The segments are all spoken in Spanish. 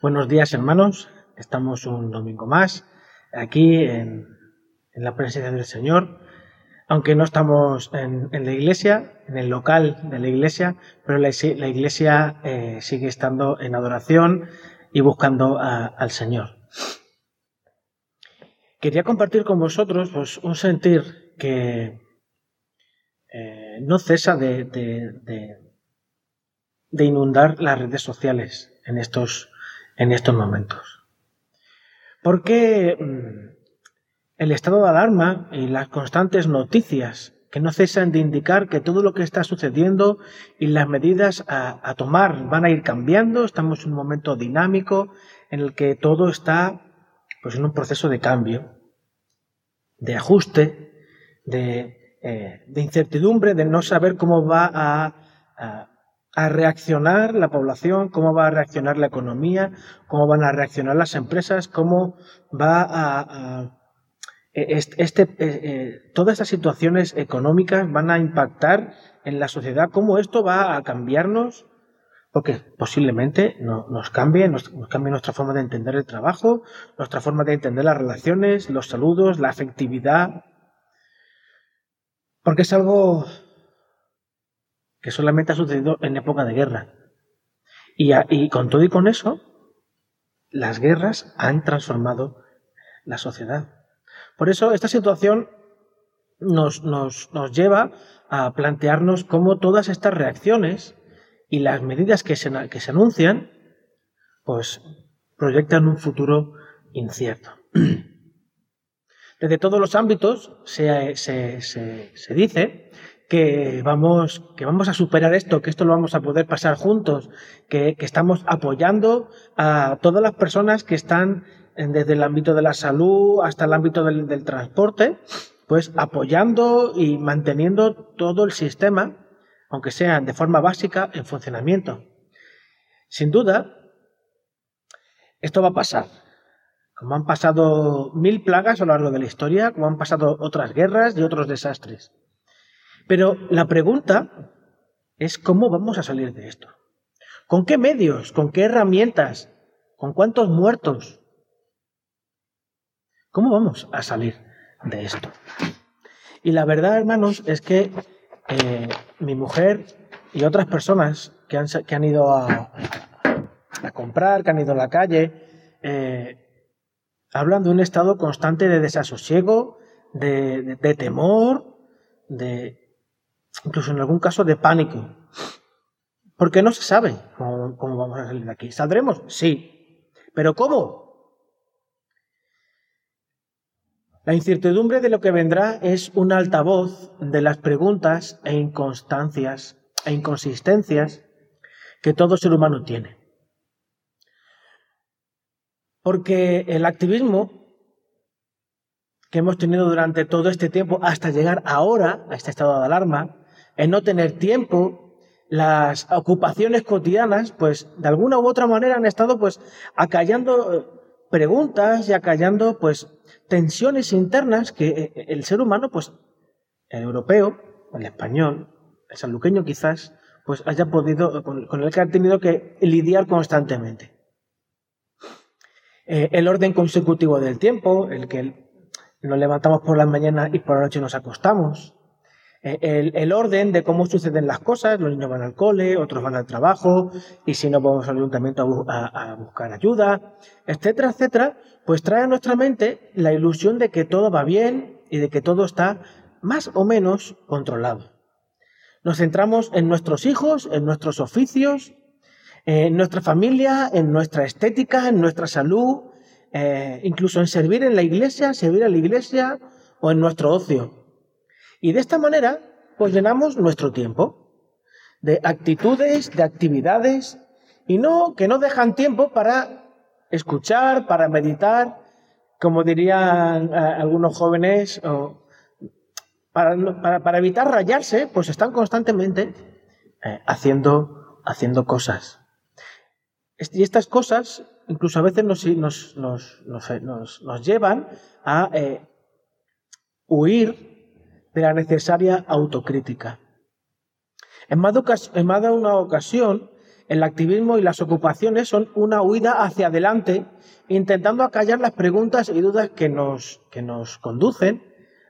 Buenos días, hermanos. Estamos un domingo más aquí en, la presencia del Señor, aunque no estamos en, la iglesia, en el local de la iglesia, pero la, iglesia eh, sigue estando en adoración y buscando al Señor. Quería compartir con vosotros pues, un sentir que eh, no cesa de, de inundar las redes sociales en estos en estos momentos. Porque mm, el estado de alarma y las constantes noticias que no cesan de indicar que todo lo que está sucediendo y las medidas a, tomar van a ir cambiando, estamos en un momento dinámico en el que todo está pues, en un proceso de cambio, de ajuste, de, eh, incertidumbre, de no saber cómo va a a reaccionar la población, cómo va a reaccionar la economía, cómo van a reaccionar las empresas, cómo va a... E, este, e, e, todas estas situaciones económicas van a impactar en la sociedad, cómo esto va a cambiarnos, porque posiblemente nos, cambie, nos cambie nuestra forma de entender el trabajo, nuestra forma de entender las relaciones, los saludos, la afectividad, porque es algo que solamente ha sucedido en época de guerra. Y, con todo y con eso, las guerras han transformado la sociedad. Por eso esta situación nos, nos, lleva a plantearnos cómo todas estas reacciones y las medidas que se, que se anuncian, pues proyectan un futuro incierto. Desde todos los ámbitos se, se, se dice que vamos, que vamos a superar esto, que esto lo vamos a poder pasar juntos, que, estamos apoyando a todas las personas que están desde el ámbito de la salud hasta el ámbito del, del transporte, pues apoyando y manteniendo todo el sistema, aunque sea de forma básica, en funcionamiento. Sin duda, esto va a pasar. Como han pasado mil plagas a lo largo de la historia, como han pasado otras guerras y otros desastres. Pero la pregunta es cómo vamos a salir de esto. ¿Con qué medios? ¿Con qué herramientas? ¿Con cuántos muertos? ¿Cómo vamos a salir de esto? Y la verdad, hermanos, es que eh, mi mujer y otras personas que han, que han ido a, comprar, que han ido a la calle, eh, hablan de un estado constante de desasosiego, de temor, de, incluso en algún caso de pánico, porque no se sabe cómo, vamos a salir de aquí. ¿Saldremos? Sí. ¿Pero cómo? La incertidumbre de lo que vendrá es un altavoz de las preguntas e inconstancias e inconsistencias que todo ser humano tiene. Porque el activismo que hemos tenido durante todo este tiempo hasta llegar ahora a este estado de alarma en no tener tiempo, las ocupaciones cotidianas, pues de alguna u otra manera han estado pues acallando eh, preguntas y acallando pues tensiones internas que eh, eh, el ser humano, pues el europeo, el español, el sanluqueño quizás, pues haya podido, con, el que ha tenido que lidiar constantemente. el orden consecutivo del tiempo, el que nos levantamos por la mañana y por la noche nos acostamos, eh, el, orden de cómo suceden las cosas, los niños van al cole, otros van al trabajo, y si no vamos al ayuntamiento a, buscar ayuda, etcétera, etcétera, pues trae a nuestra mente la ilusión de que todo va bien y de que todo está más o menos controlado. Nos centramos en nuestros hijos, en nuestros oficios, en nuestra familia, en nuestra estética, en nuestra salud, eh, incluso en servir en la iglesia, servir a la iglesia o en nuestro ocio. Y de esta manera, pues llenamos nuestro tiempo de actitudes, de actividades, y no, que no dejan tiempo para escuchar, para meditar, como dirían eh, algunos jóvenes, o para, para, evitar rayarse, pues están constantemente eh, haciendo, haciendo cosas. Y estas cosas incluso a veces nos, nos, llevan a eh, huir de la necesaria autocrítica. En más, una ocasión el activismo y las ocupaciones son una huida hacia adelante, intentando acallar las preguntas y dudas que nos, que nos conducen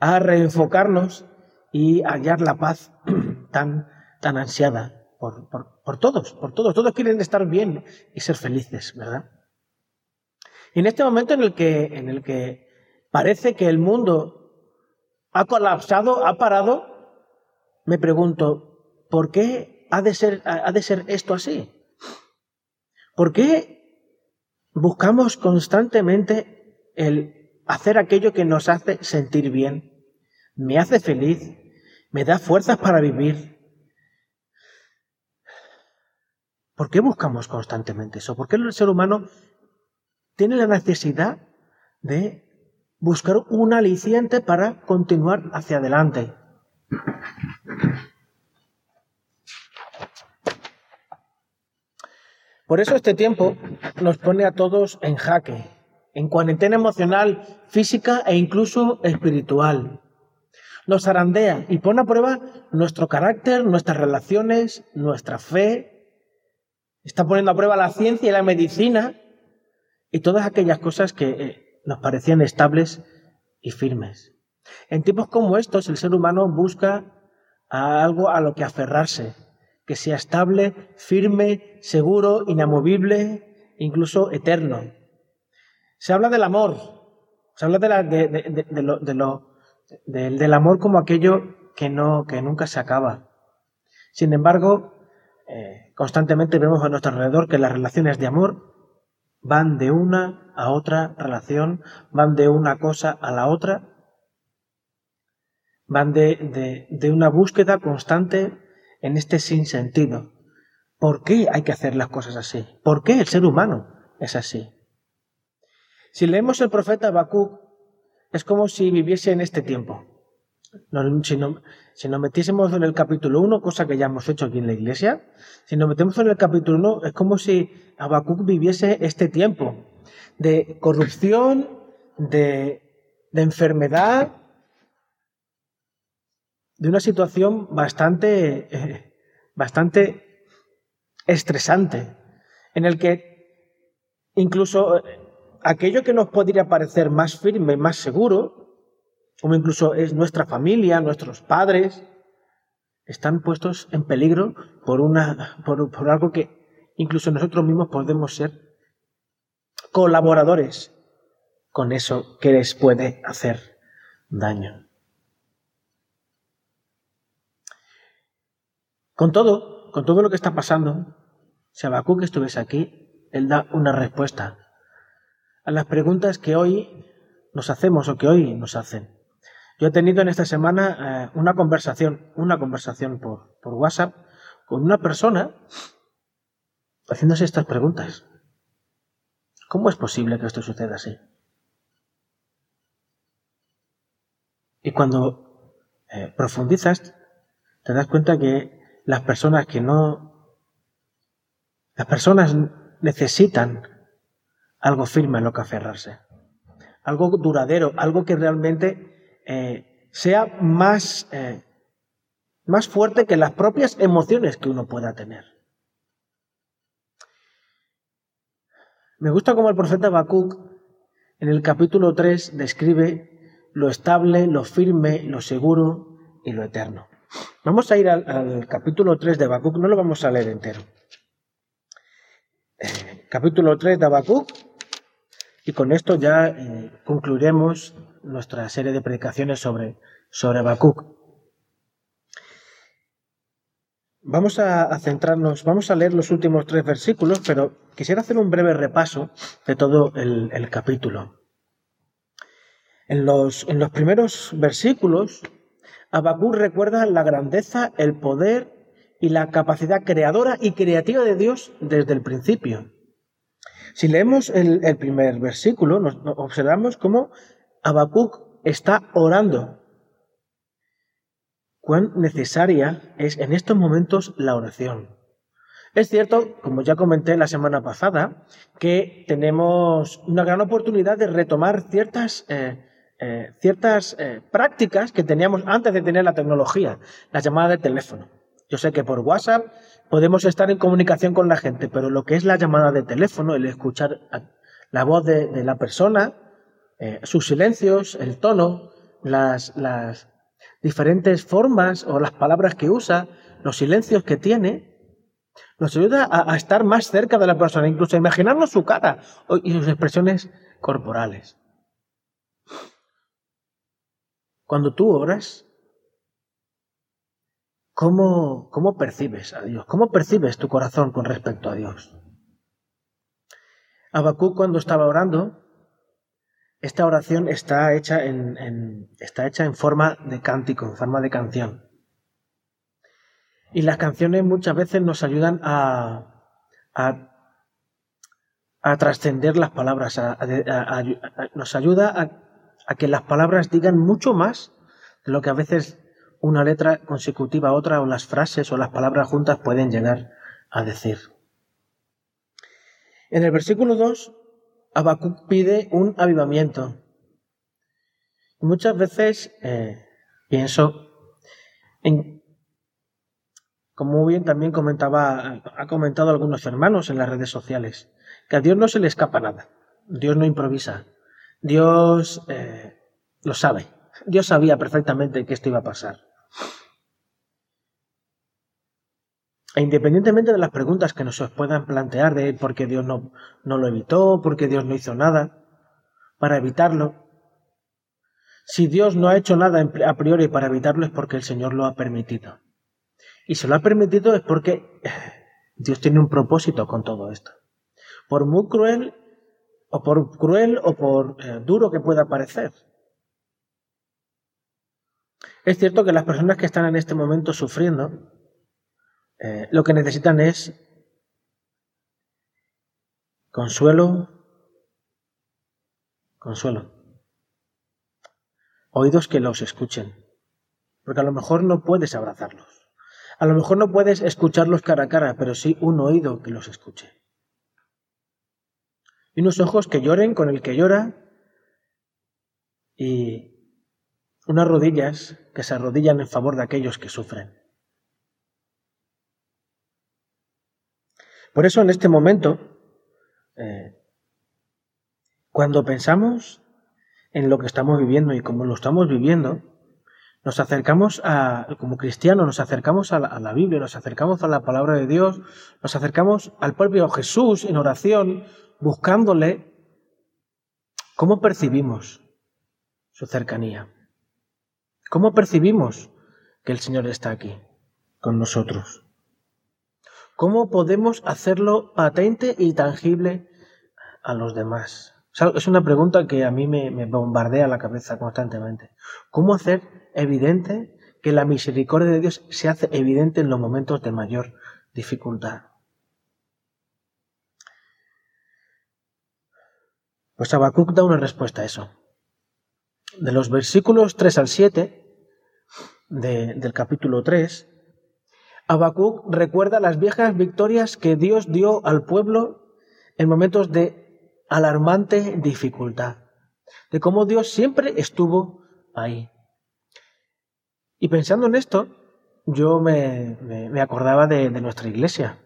a reenfocarnos y hallar la paz tan, tan ansiada por, por, todos, por todos. Todos quieren estar bien y ser felices, ¿verdad? En este momento en el que, en el que parece que el mundo ha colapsado, ha parado, me pregunto, ¿por qué ha de ser, ha de ser esto así? ¿Por qué buscamos constantemente el hacer aquello que nos hace sentir bien, me hace feliz, me da fuerzas para vivir? ¿Por qué buscamos constantemente eso? ¿Por qué el ser humano tiene la necesidad de buscar un aliciente para continuar hacia adelante? Por eso este tiempo nos pone a todos en jaque, en cuarentena emocional, física e incluso espiritual. Nos arandea y pone a prueba nuestro carácter, nuestras relaciones, nuestra fe. Está poniendo a prueba la ciencia y la medicina y todas aquellas cosas que eh, nos parecían estables y firmes. En tiempos como estos, el ser humano busca algo a lo que aferrarse, que sea estable, firme, seguro, inamovible, incluso eterno. Se habla del amor, se habla de, lo, del amor como aquello que, no, que nunca se acaba. Sin embargo, eh, constantemente vemos a nuestro alrededor que las relaciones de amor van de una a otra relación, van de una cosa a la otra, van de, de una búsqueda constante en este sinsentido. ¿Por qué hay que hacer las cosas así? ¿Por qué el ser humano es así? Si leemos el profeta Habacuc, es como si viviese en este tiempo. Si, nos metiésemos en el capítulo 1, cosa que ya hemos hecho aquí en la iglesia, si nos metemos en el capítulo 1, es como si Habacuc viviese este tiempo de corrupción, de, de enfermedad, de una situación bastante, bastante estresante, en el que incluso eh, aquello que nos podría parecer más firme, más seguro, como incluso es nuestra familia, nuestros padres, están puestos en peligro por, una, por, algo que incluso nosotros mismos podemos ser colaboradores con eso que les puede hacer daño. Con todo, con todo lo que está pasando, si que estuviese aquí, él da una respuesta a las preguntas que hoy nos hacemos o que hoy nos hacen. Yo he tenido en esta semana eh, una conversación, una conversación por, por WhatsApp con una persona haciéndose estas preguntas. ¿Cómo es posible que esto suceda así? Y cuando eh, profundizas, te das cuenta que las personas que no... Las personas necesitan algo firme en lo que aferrarse, algo duradero, algo que realmente eh, sea más, eh, más fuerte que las propias emociones que uno pueda tener. Me gusta como el profeta Habacuc en el capítulo 3 describe lo estable, lo firme, lo seguro y lo eterno. Vamos a ir al, capítulo 3 de Habacuc, no lo vamos a leer entero. Eh, capítulo 3 de Habacuc, y con esto ya concluiremos nuestra serie de predicaciones sobre, sobre Habacuc. Vamos a, centrarnos, vamos a leer los últimos tres versículos, pero quisiera hacer un breve repaso de todo el, capítulo. En los, en los primeros versículos Habacuc recuerda la grandeza, el poder y la capacidad creadora y creativa de Dios desde el principio. Si leemos el, primer versículo, nos, observamos cómo Habacuc está orando. Cuán necesaria es en estos momentos la oración. Es cierto, como ya comenté la semana pasada, que tenemos una gran oportunidad de retomar ciertas eh, eh, ciertas eh, prácticas que teníamos antes de tener la tecnología, la llamada de teléfono. Yo sé que por WhatsApp podemos estar en comunicación con la gente, pero lo que es la llamada de teléfono, el escuchar la voz de, la persona, eh, sus silencios, el tono, las, diferentes formas o las palabras que usa, los silencios que tiene, nos ayuda a, estar más cerca de la persona, incluso a imaginarnos su cara y sus expresiones corporales. Cuando tú oras, ¿Cómo, ¿Cómo percibes a Dios? ¿Cómo percibes tu corazón con respecto a Dios? Habacuc cuando estaba orando, esta oración está hecha en, está hecha en forma de cántico, en forma de canción. Y las canciones muchas veces nos ayudan a, a, trascender las palabras, nos ayuda a que las palabras digan mucho más de lo que a veces una letra consecutiva a otra o las frases o las palabras juntas pueden llegar a decir. En el versículo 2, Habacuc pide un avivamiento. Muchas veces eh, pienso en, como bien también comentaba, ha comentado algunos hermanos en las redes sociales, que a Dios no se le escapa nada. Dios no improvisa. Dios eh, lo sabe. Dios sabía perfectamente que esto iba a pasar. E independientemente de las preguntas que nos puedan plantear de por qué Dios no, no lo evitó, por qué Dios no hizo nada para evitarlo, si Dios no ha hecho nada a priori para evitarlo es porque el Señor lo ha permitido. Y si lo ha permitido es porque Dios tiene un propósito con todo esto. Por muy cruel o por cruel o por eh, duro que pueda parecer. Es cierto que las personas que están en este momento sufriendo, eh, lo que necesitan es consuelo, consuelo, oídos que los escuchen, porque a lo mejor no puedes abrazarlos, a lo mejor no puedes escucharlos cara a cara, pero sí un oído que los escuche. Y unos ojos que lloren con el que llora y unas rodillas que se arrodillan en favor de aquellos que sufren. Por eso en este momento, eh, cuando pensamos en lo que estamos viviendo y cómo lo estamos viviendo, nos acercamos a, como cristianos, nos acercamos a la, a la, Biblia, nos acercamos a la palabra de Dios, nos acercamos al propio Jesús en oración, buscándole. ¿Cómo percibimos su cercanía? ¿Cómo percibimos que el Señor está aquí con nosotros? ¿Cómo podemos hacerlo patente y tangible a los demás? Es una pregunta que a mí me, bombardea la cabeza constantemente. ¿Cómo hacer evidente que la misericordia de Dios se hace evidente en los momentos de mayor dificultad? Pues Habacuc da una respuesta a eso. De los versículos 3 al 7 del capítulo 3, Habacuc recuerda las viejas victorias que Dios dio al pueblo en momentos de alarmante dificultad, de cómo Dios siempre estuvo ahí. Y pensando en esto, yo me, acordaba de, nuestra iglesia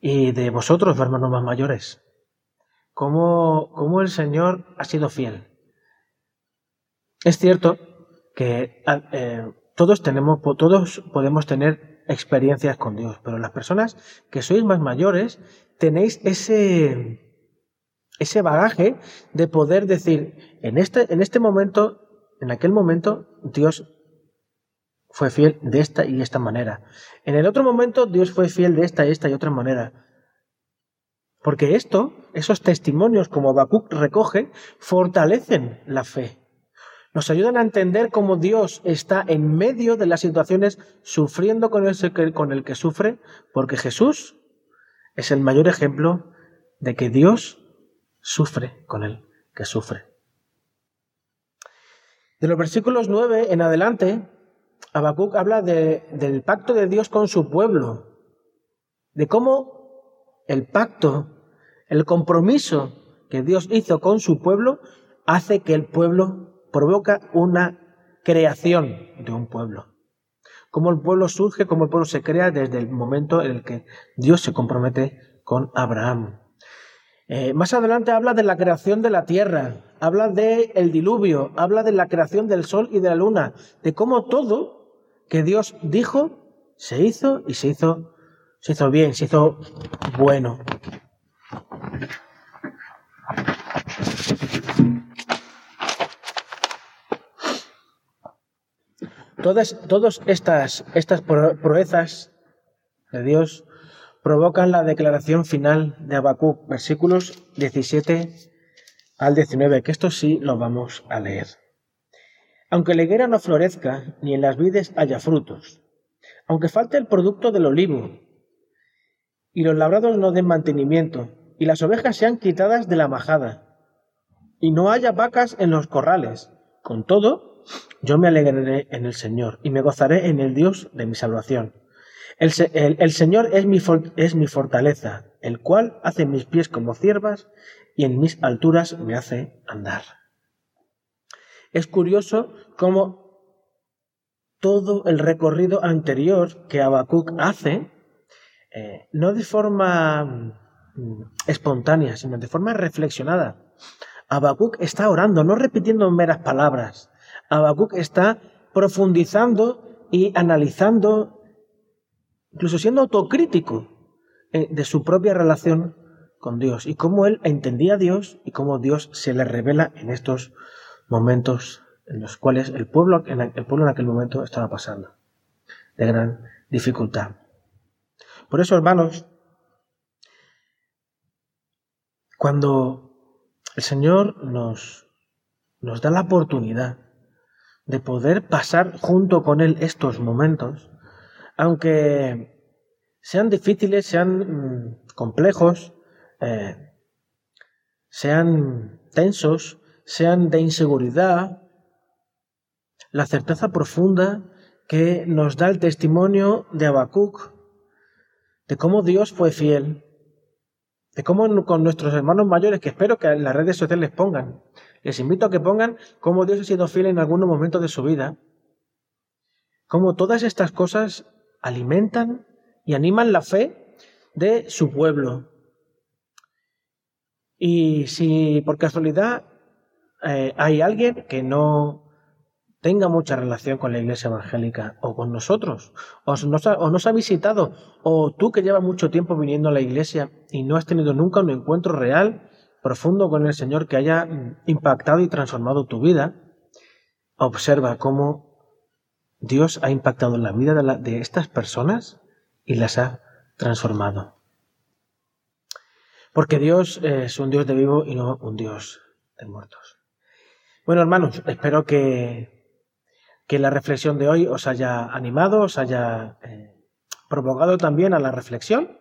y de vosotros, hermanos más mayores, cómo, cómo el Señor ha sido fiel. Es cierto que eh, todos tenemos, todos podemos tener experiencias con Dios, pero las personas que sois más mayores tenéis ese, ese bagaje de poder decir, en este, en este momento, en aquel momento, Dios fue fiel de esta y esta manera. En el otro momento, Dios fue fiel de esta y esta y otra manera. Porque esto, esos testimonios como Habacuc recoge, fortalecen la fe nos ayudan a entender cómo Dios está en medio de las situaciones sufriendo con el, con el que sufre, porque Jesús es el mayor ejemplo de que Dios sufre con el que sufre. De los versículos 9 en adelante, Habacuc habla del pacto de Dios con su pueblo, de cómo el pacto, el compromiso que Dios hizo con su pueblo, hace que el pueblo provoca una creación de un pueblo. cómo el pueblo surge, cómo el pueblo se crea desde el momento en el que Dios se compromete con Abraham. Eh, más adelante habla de la creación de la tierra, habla del el diluvio, habla de la creación del sol y de la luna, de cómo todo que Dios dijo se hizo y se hizo, se hizo bien, se hizo bueno. Todas, todas estas, estas proezas de Dios provocan la declaración final de Habacuc, versículos 17 al 19, que esto sí lo vamos a leer. Aunque la higuera no florezca, ni en las vides haya frutos, aunque falte el producto del olivo, y los labrados no den mantenimiento, y las ovejas sean quitadas de la majada, y no haya vacas en los corrales, con todo, yo me alegraré en el Señor, y me gozaré en el Dios de mi salvación. El, Señor es mi, fortaleza, el cual hace mis pies como ciervas y en mis alturas me hace andar. Es curioso cómo todo el recorrido anterior que Habacuc hace, eh, no de forma mm, espontánea, sino de forma reflexionada. Habacuc está orando, no repitiendo meras palabras. Habacuc está profundizando y analizando incluso siendo autocrítico eh, de su propia relación con Dios y cómo él entendía a Dios y cómo Dios se le revela en estos momentos en los cuales el pueblo, en el pueblo en aquel momento estaba pasando de gran dificultad. Por eso, hermanos, cuando el Señor nos, nos da la oportunidad de poder pasar junto con Él estos momentos, aunque sean difíciles, sean mm, complejos, eh, sean tensos, sean de inseguridad, la certeza profunda que nos da el testimonio de Habacuc, de cómo Dios fue fiel, de cómo con nuestros hermanos mayores, que espero que en las redes sociales pongan, les invito a que pongan cómo Dios ha sido fiel en algunos momentos de su vida, cómo todas estas cosas alimentan y animan la fe de su pueblo. Y si por casualidad eh, hay alguien que no tenga mucha relación con la iglesia evangélica o con nosotros, o nos, o nos ha visitado, o tú que llevas mucho tiempo viniendo a la iglesia y no has tenido nunca un encuentro real, profundo con el Señor que haya impactado y transformado tu vida, observa cómo Dios ha impactado en la vida de, estas personas y las ha transformado. Porque Dios es un Dios de vivo y no un Dios de muertos. Bueno, hermanos, espero que, que la reflexión de hoy os haya animado, os haya eh, provocado también a la reflexión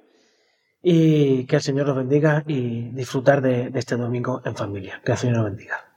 y que el Señor os bendiga y disfrutar de, este domingo en familia. Que el Señor os bendiga.